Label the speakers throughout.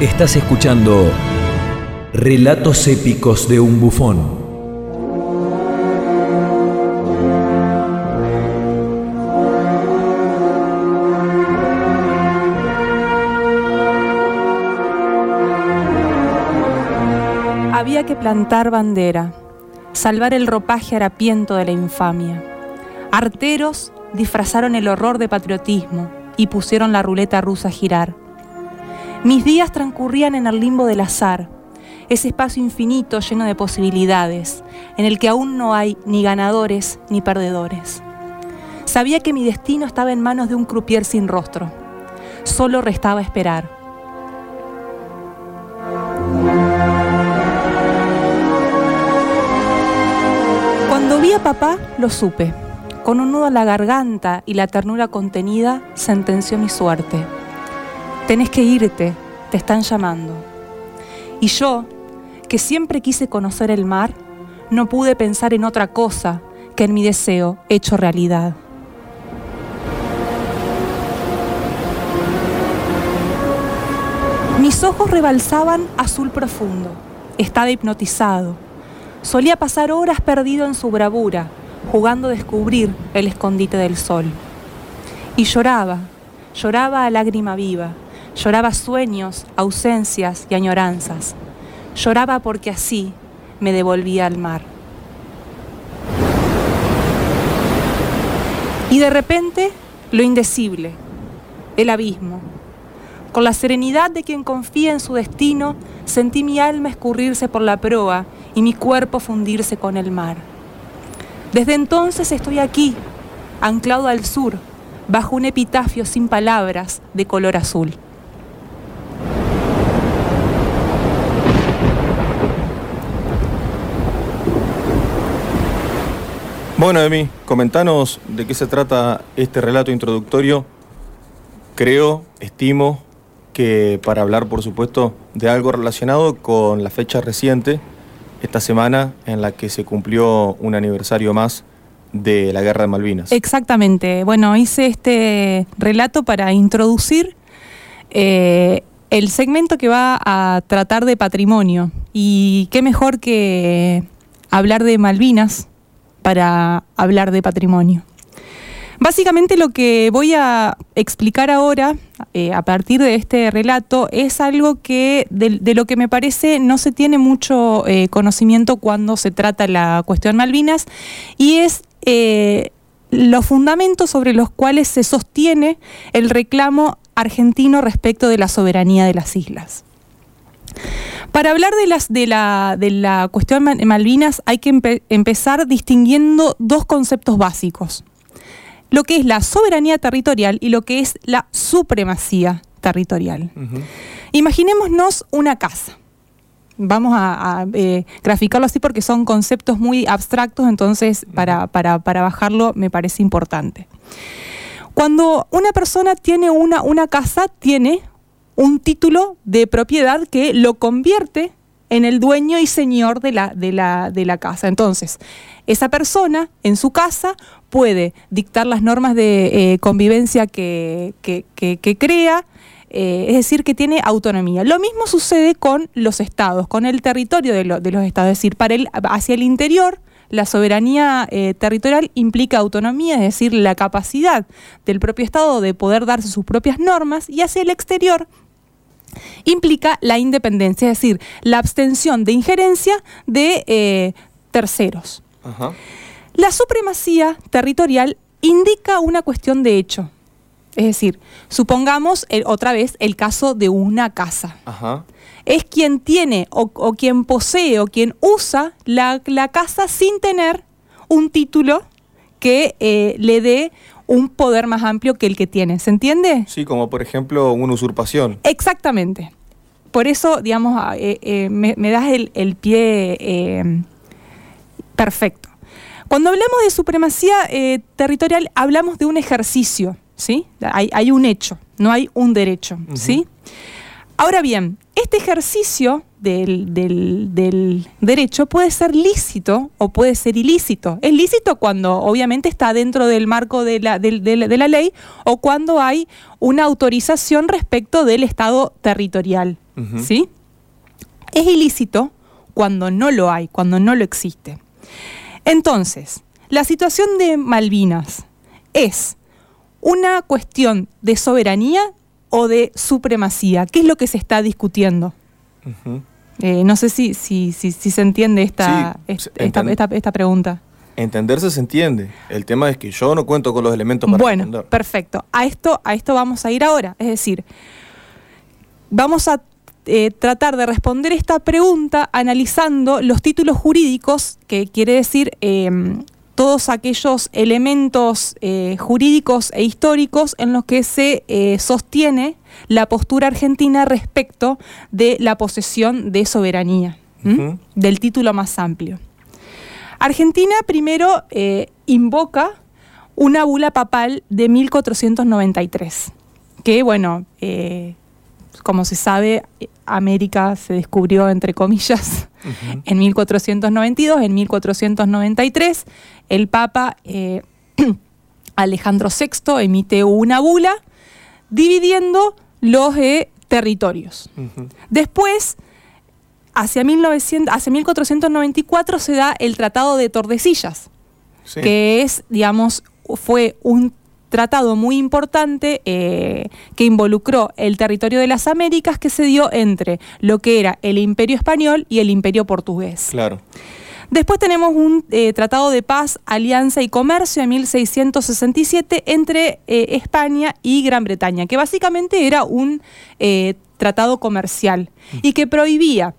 Speaker 1: Estás escuchando Relatos épicos de un bufón.
Speaker 2: Había que plantar bandera, salvar el ropaje harapiento de la infamia. Arteros disfrazaron el horror de patriotismo y pusieron la ruleta rusa a girar. Mis días transcurrían en el limbo del azar, ese espacio infinito lleno de posibilidades, en el que aún no hay ni ganadores ni perdedores. Sabía que mi destino estaba en manos de un croupier sin rostro. Solo restaba esperar. Cuando vi a papá, lo supe. Con un nudo en la garganta y la ternura contenida, sentenció mi suerte. Tenés que irte, te están llamando. Y yo, que siempre quise conocer el mar, no pude pensar en otra cosa que en mi deseo hecho realidad. Mis ojos rebalsaban azul profundo. Estaba hipnotizado. Solía pasar horas perdido en su bravura, jugando a descubrir el escondite del sol. Y lloraba, lloraba a lágrima viva, lloraba sueños, ausencias y añoranzas. Lloraba porque así me devolvía al mar. Y de repente, lo indecible, el abismo. Con la serenidad de quien confía en su destino, sentí mi alma escurrirse por la proa y mi cuerpo fundirse con el mar. Desde entonces estoy aquí, anclado al sur, bajo un epitafio sin palabras de color azul.
Speaker 3: Bueno, Emi, comentanos de qué se trata este relato introductorio. Creo, estimo que para hablar, por supuesto, de algo relacionado con la fecha reciente, esta semana en la que se cumplió un aniversario más de la Guerra de Malvinas.
Speaker 2: Exactamente. Bueno, hice este relato para introducir eh, el segmento que va a tratar de patrimonio. Y qué mejor que hablar de Malvinas para hablar de patrimonio. Básicamente lo que voy a explicar ahora, eh, a partir de este relato, es algo que de, lo que me parece no se tiene mucho eh, conocimiento cuando se trata la cuestión Malvinas, y es eh, los fundamentos sobre los cuales se sostiene el reclamo argentino respecto de la soberanía de las islas. Para hablar de, las, de, la, de la cuestión Malvinas hay que empezar distinguiendo dos conceptos básicos. Lo que es la soberanía territorial y lo que es la supremacía territorial. Imaginémonos una casa. Vamos a, eh, graficarlo así porque son conceptos muy abstractos, entonces para, para, para bajarlo me parece importante. Cuando una persona tiene una, una casa, tiene un título de propiedad que lo convierte en el dueño y señor de la, de la, de la casa. Entonces, esa persona en su casa puede dictar las normas de eh, convivencia que, crea, eh, es decir, que tiene autonomía. Lo mismo sucede con los estados, con el territorio de, los estados, es decir, para el, hacia el interior. La soberanía eh, territorial implica autonomía, es decir, la capacidad del propio Estado de poder darse sus propias normas, y hacia el exterior implica la independencia, es decir, la abstención de injerencia de eh, terceros. La supremacía territorial indica una cuestión de hecho. Es decir, supongamos otra vez el caso de una casa. Es quien tiene o, quien posee o quien usa la, casa sin tener un título que eh, le dé un poder más amplio que el que tiene. ¿Se entiende?
Speaker 3: Sí, como por ejemplo una usurpación.
Speaker 2: Exactamente. Por eso, digamos, ah, eh, eh, me, das el, pie eh, perfecto. Cuando hablamos de supremacía territorial, hablamos de un ejercicio, ¿sí? Hay, un hecho, no hay un derecho, ¿sí? Ahora bien, este ejercicio del, derecho puede ser lícito o puede ser ilícito. Es lícito cuando obviamente está dentro del marco de la, la ley o cuando hay una autorización respecto del Estado territorial. ¿sí? Es ilícito cuando no lo hay, cuando no lo existe. Entonces, la situación de Malvinas es una cuestión de soberanía o de supremacía. ¿Qué es lo que se está discutiendo? Eh, no sé si, si, si, se entiende esta, esta, pregunta.
Speaker 3: Entenderse se entiende. El tema es que yo no cuento con los elementos para
Speaker 2: Bueno, perfecto. A esto, a esto vamos a ir ahora. Es decir, vamos a eh, tratar de responder esta pregunta analizando los títulos jurídicos, que quiere decir em, todos aquellos elementos eh, jurídicos e históricos en los que se eh, sostiene la postura argentina respecto de la posesión de soberanía, del título más amplio. Argentina primero eh, invoca una bula papal de 1493, que bueno, como se sabe, América se descubrió, entre comillas, en 1492, en 1493, el Papa eh, Alejandro VI emite una bula dividiendo los eh, territorios. Después, hacia, 1900, hacia 1494 se da el Tratado de Tordesillas, que es, digamos, fue un tratado muy importante eh, que involucró el territorio de las Américas que se dio entre lo que era el imperio español y el imperio portugués.
Speaker 3: Claro.
Speaker 2: Después tenemos un eh, tratado de paz, alianza y comercio en 1667 entre eh, España y Gran Bretaña, que básicamente era un tratado comercial y que prohibía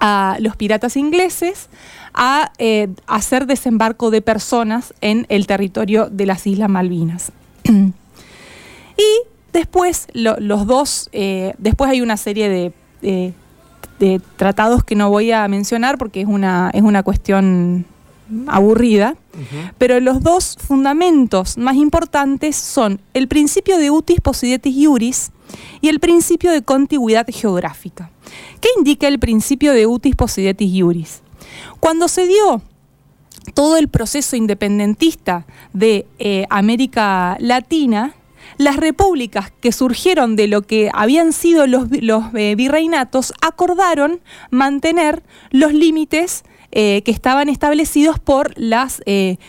Speaker 2: a los piratas ingleses a eh, hacer desembarco de personas en el territorio de las Islas Malvinas. y después los dos, eh, después hay una serie de, tratados que no voy a mencionar porque es una, es una cuestión aburrida, pero los dos fundamentos más importantes son el principio de utis possidetis iuris y el principio de contigüidad geográfica. ¿Qué indica el principio de utis possidetis iuris? Cuando se dio todo el proceso independentista de eh, América Latina, las repúblicas que surgieron de lo que habían sido los, eh, virreinatos acordaron mantener los límites eh, que estaban establecidos por las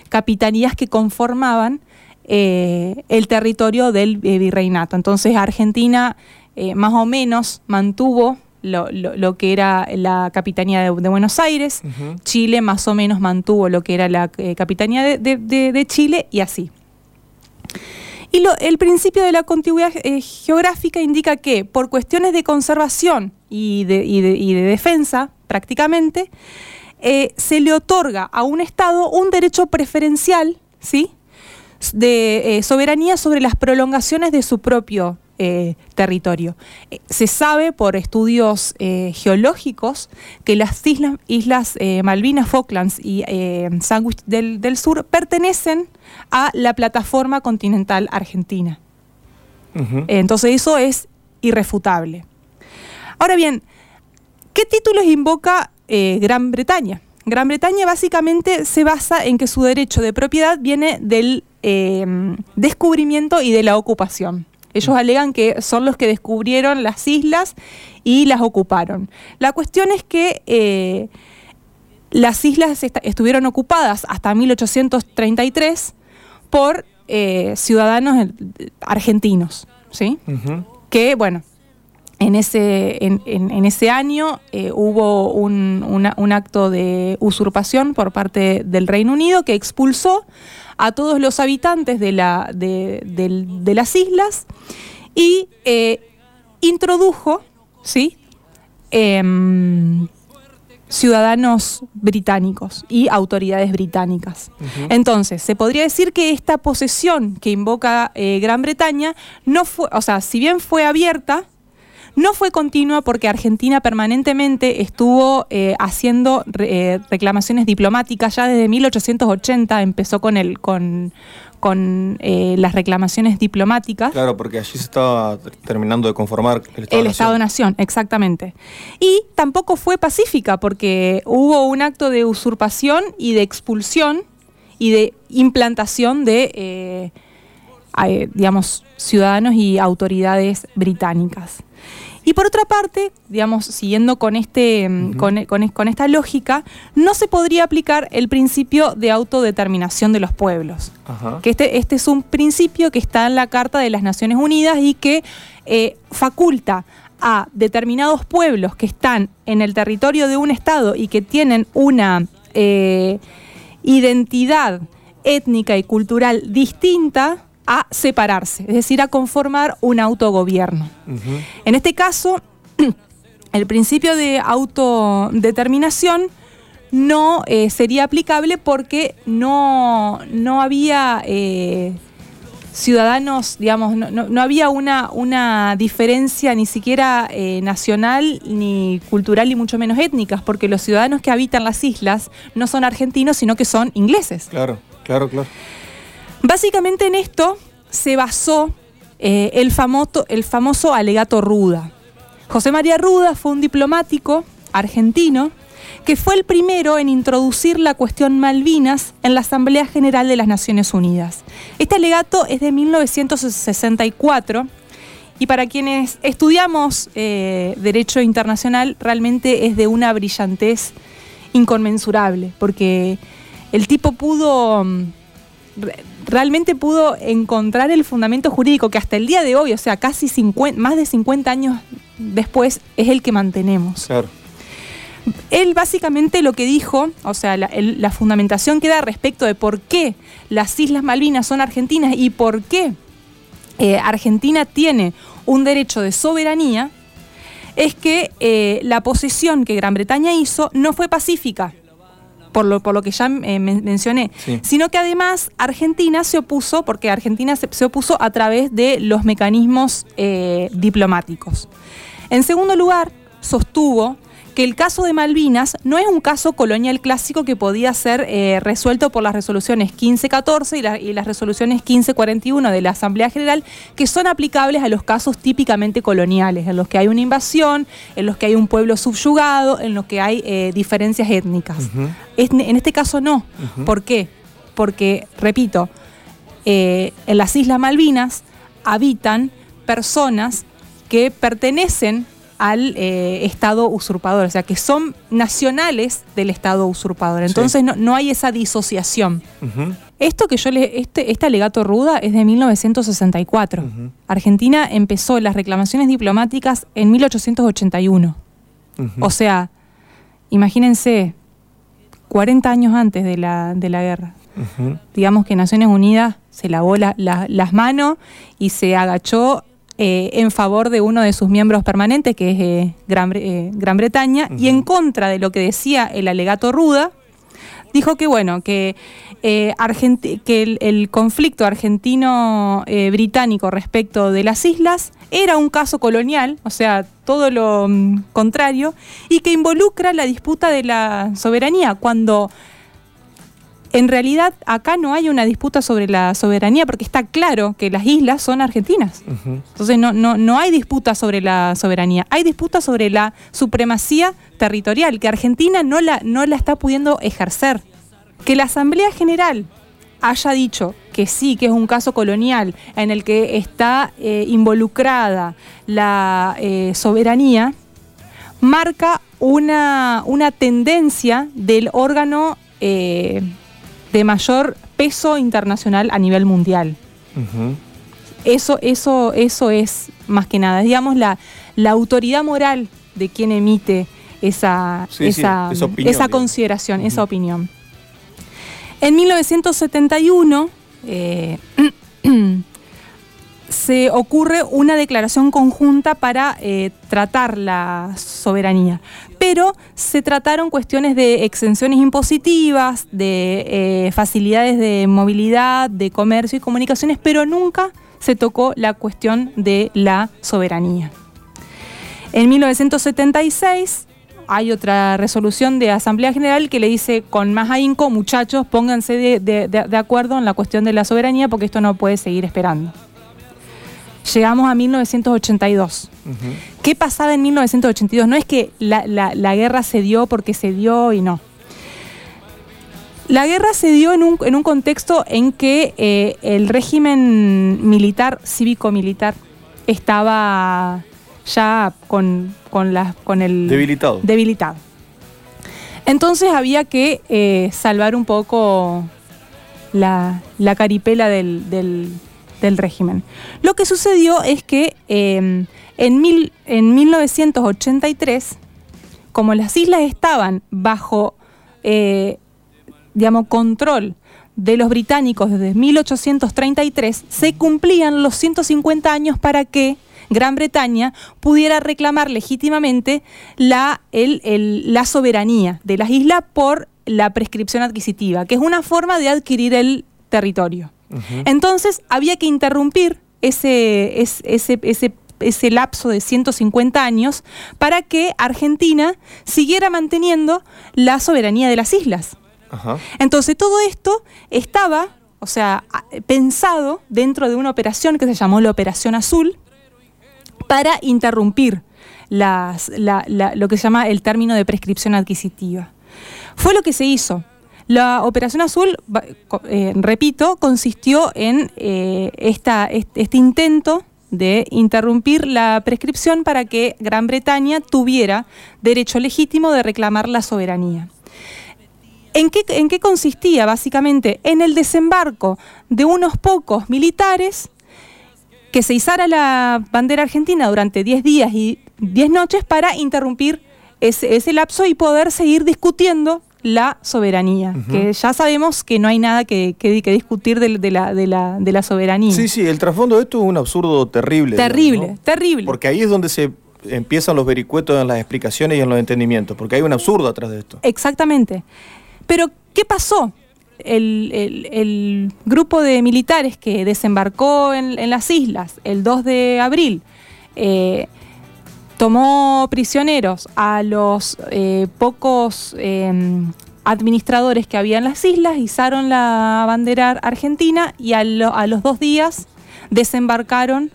Speaker 2: capitanías que conformaban el territorio del virreinato. Entonces Argentina más o menos mantuvo lo, que era la Capitanía de, Buenos Aires, Chile más o menos mantuvo lo que era la eh, Capitanía de, Chile y así. Y el principio de la contigüidad eh, geográfica indica que por cuestiones de conservación y de, defensa, prácticamente, eh, se le otorga a un Estado un derecho preferencial, ¿sí? de soberanía sobre las prolongaciones de su propio eh, territorio. Eh, se sabe por estudios eh, geológicos que las islas, islas Malvinas, Falklands y Sandwich del, del, Sur pertenecen a la plataforma continental argentina. entonces eso es irrefutable. Ahora bien, ¿qué títulos invoca Gran Bretaña? Gran Bretaña básicamente se basa en que su derecho de propiedad viene del descubrimiento y de la ocupación. Ellos alegan que son los que descubrieron las islas y las ocuparon. La cuestión es que eh, las islas estuvieron ocupadas hasta 1833 por eh, ciudadanos argentinos, ¿sí? Que, bueno, en ese, en, ese año eh, hubo un, acto de usurpación por parte del Reino Unido que expulsó a todos los habitantes de, la, de, las islas y eh, introdujo ¿sí? Em, ciudadanos británicos y autoridades británicas. Entonces, se podría decir que esta posesión que invoca eh, Gran Bretaña no fue, o sea, si bien fue abierta, no fue continua porque Argentina permanentemente estuvo eh, haciendo eh, reclamaciones diplomáticas ya desde 1880, empezó con, el, con, con eh, las reclamaciones diplomáticas.
Speaker 3: Claro, porque allí se estaba terminando de conformar
Speaker 2: el Estado-Nación. El Estado-Nación, exactamente. Y tampoco fue pacífica porque hubo un acto de usurpación y de expulsión y de implantación de, digamos, ciudadanos y autoridades británicas. Y por otra parte, digamos, siguiendo con, este, mm, con, esta lógica, no se podría aplicar el principio de autodeterminación de los pueblos. Que este, este es un principio que está en la Carta de las Naciones Unidas y que eh, faculta a determinados pueblos que están en el territorio de un Estado y que tienen una eh, identidad étnica y cultural distinta, a separarse, es decir, a conformar un autogobierno. En este caso, el principio de autodeterminación no eh, sería aplicable porque no, no había eh, ciudadanos, digamos, no, había una, una, diferencia ni siquiera eh, nacional, ni cultural, ni mucho menos étnicas, porque los ciudadanos que habitan las islas no son argentinos, sino que son ingleses.
Speaker 3: Claro, claro, claro.
Speaker 2: Básicamente en esto se basó eh, el, famoso, el famoso alegato Ruda. José María Ruda fue un diplomático argentino que fue el primero en introducir la cuestión Malvinas en la Asamblea General de las Naciones Unidas. Este alegato es de 1964 y para quienes estudiamos eh, Derecho Internacional realmente es de una brillantez inconmensurable, porque el tipo pudo mm, realmente pudo encontrar el fundamento jurídico que hasta el día de hoy, o sea, casi 50, más de 50 años después, es el que mantenemos. Él básicamente lo que dijo, o sea, la, fundamentación que da respecto de por qué las Islas Malvinas son argentinas y por qué eh, Argentina tiene un derecho de soberanía, es que eh, la posesión que Gran Bretaña hizo no fue pacífica por lo, por lo que ya eh, mencioné, sino que además Argentina se opuso, porque Argentina se, opuso a través de los mecanismos eh, diplomáticos. En segundo lugar, sostuvo que el caso de Malvinas no es un caso colonial clásico que podía ser eh, resuelto por las resoluciones 1514 y, y, las resoluciones 1541 de la Asamblea General, que son aplicables a los casos típicamente coloniales, en los que hay una invasión, en los que hay un pueblo subyugado, en los que hay eh, diferencias étnicas. en este caso no. ¿Por qué? Porque, repito, eh, en las Islas Malvinas habitan personas que pertenecen al eh, Estado usurpador, o sea, que son nacionales del Estado usurpador. Entonces no, hay esa disociación. Esto que yo le, este, este alegato ruda es de 1964. Argentina empezó las reclamaciones diplomáticas en 1881. O sea, imagínense, 40 años antes de la, de la guerra. Digamos que Naciones Unidas se lavó las manos y se agachó eh, en favor de uno de sus miembros permanentes, que es eh, Gran, eh, Gran, Bretaña, y en contra de lo que decía el alegato Ruda, dijo que bueno, que, que el, conflicto argentino-británico respecto de las islas era un caso colonial, o sea, todo lo mm, contrario, y que involucra la disputa de la soberanía, cuando en realidad acá no hay una disputa sobre la soberanía porque está claro que las islas son argentinas. Entonces no, no, no hay disputa sobre la soberanía, hay disputa sobre la supremacía territorial, que Argentina no la, no la está pudiendo ejercer. Que la Asamblea General haya dicho que sí, que es un caso colonial en el que está eh, involucrada la eh, soberanía, marca una, una tendencia del órgano eh, de mayor peso internacional a nivel mundial. Eso, eso, eso es más que nada, digamos, la, la autoridad moral de quien emite esa, esa, esa, consideración, esa opinión. En 1971 eh, se ocurre una declaración conjunta para eh, tratar la soberanía, pero se trataron cuestiones de exenciones impositivas, de eh, facilidades de movilidad, de comercio y comunicaciones, pero nunca se tocó la cuestión de la soberanía. En 1976 hay otra resolución de Asamblea General que le dice con más ahínco, muchachos, pónganse de, acuerdo en la cuestión de la soberanía porque esto no puede seguir esperando. Llegamos a 1982. ¿Qué pasaba en 1982? No es que la, guerra se dio porque se dio y no. La guerra se dio en un, contexto en que eh, el régimen militar, cívico-militar, estaba ya con, con, con el...
Speaker 3: Debilitado.
Speaker 2: Debilitado. Entonces había que eh, salvar un poco la, caripela del, régimen. Lo que sucedió es que em, en, mil, en 1983, como las islas estaban bajo, eh, digamos, control de los británicos desde 1833, se cumplían los 150 años para que Gran Bretaña pudiera reclamar legítimamente la soberanía de las islas por la prescripción adquisitiva, que es una forma de adquirir el territorio. Entonces había que interrumpir ese, ese, ese, ese, lapso de 150 años para que Argentina siguiera manteniendo la soberanía de las islas. Entonces todo esto estaba, o sea, pensado dentro de una operación que se llamó la Operación Azul, para interrumpir lo que se llama el término de prescripción adquisitiva. Fue lo que se hizo. La Operación Azul, eh, repito, consistió en eh, este intento de interrumpir la prescripción para que Gran Bretaña tuviera derecho legítimo de reclamar la soberanía. ¿En qué, ¿En qué, consistía? Básicamente en el desembarco de unos pocos militares que se izara la bandera argentina durante 10 días y 10 noches para interrumpir ese, lapso y poder seguir discutiendo la soberanía, que ya sabemos que no hay nada que, discutir de, la, de, la, soberanía.
Speaker 3: Sí, sí, el trasfondo de esto es un absurdo terrible.
Speaker 2: Terrible, terrible.
Speaker 3: Porque ahí es donde se empiezan los vericuetos en las explicaciones y en los entendimientos, porque hay un absurdo atrás de esto.
Speaker 2: Exactamente. Pero, ¿qué pasó? el, grupo de militares que desembarcó en, las islas el 2 de abril eh, tomó prisioneros a los eh, pocos em, administradores que había en las islas, izaron la bandera argentina y a, los dos días desembarcaron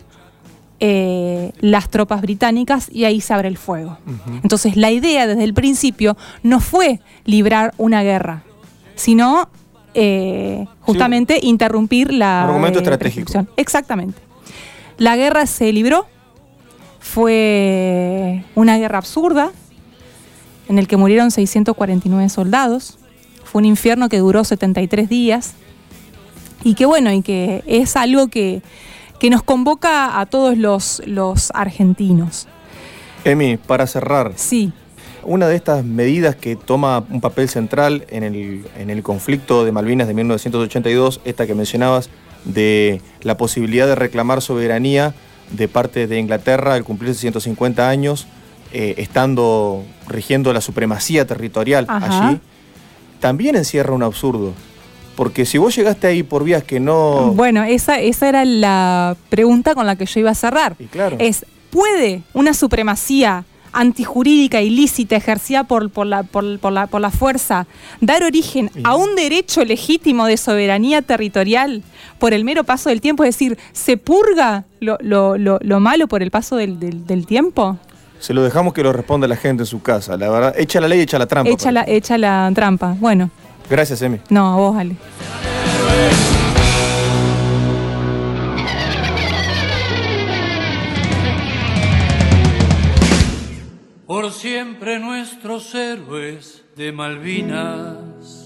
Speaker 2: eh, las tropas británicas y ahí se abre el fuego. Entonces la idea desde el principio no fue librar una guerra, sino eh, justamente interrumpir la...
Speaker 3: Argumento estratégico.
Speaker 2: Exactamente. La guerra se libró, fue una guerra absurda, en el que murieron 649 soldados, fue un infierno que duró 73 días, y que bueno, y que es algo que, que nos convoca a todos los, los argentinos.
Speaker 3: Emi, para cerrar.
Speaker 2: Sí.
Speaker 3: Una de estas medidas que toma un papel central en el, conflicto de Malvinas de 1982, esta que mencionabas, de la posibilidad de reclamar soberanía de parte de Inglaterra al cumplirse 150 años, eh, estando rigiendo la supremacía territorial allí, también encierra un absurdo. Porque si vos llegaste ahí por vías que no...
Speaker 2: Bueno, esa, esa era la pregunta con la que yo iba a cerrar.
Speaker 3: Y claro.
Speaker 2: Es, ¿puede una supremacía antijurídica ilícita ejercida por, por, la, por, la, por la fuerza dar origen a un derecho legítimo de soberanía territorial por el mero paso del tiempo, es decir, ¿se purga lo, lo, lo, malo por el paso del, del, tiempo?
Speaker 3: Se lo dejamos que lo responda la gente en su casa, la verdad. Echa la ley, echa la trampa.
Speaker 2: Echa, la, echa la trampa, bueno.
Speaker 3: Gracias, Emi.
Speaker 2: No, a vos, Ale.
Speaker 4: Por siempre nuestros héroes de Malvinas.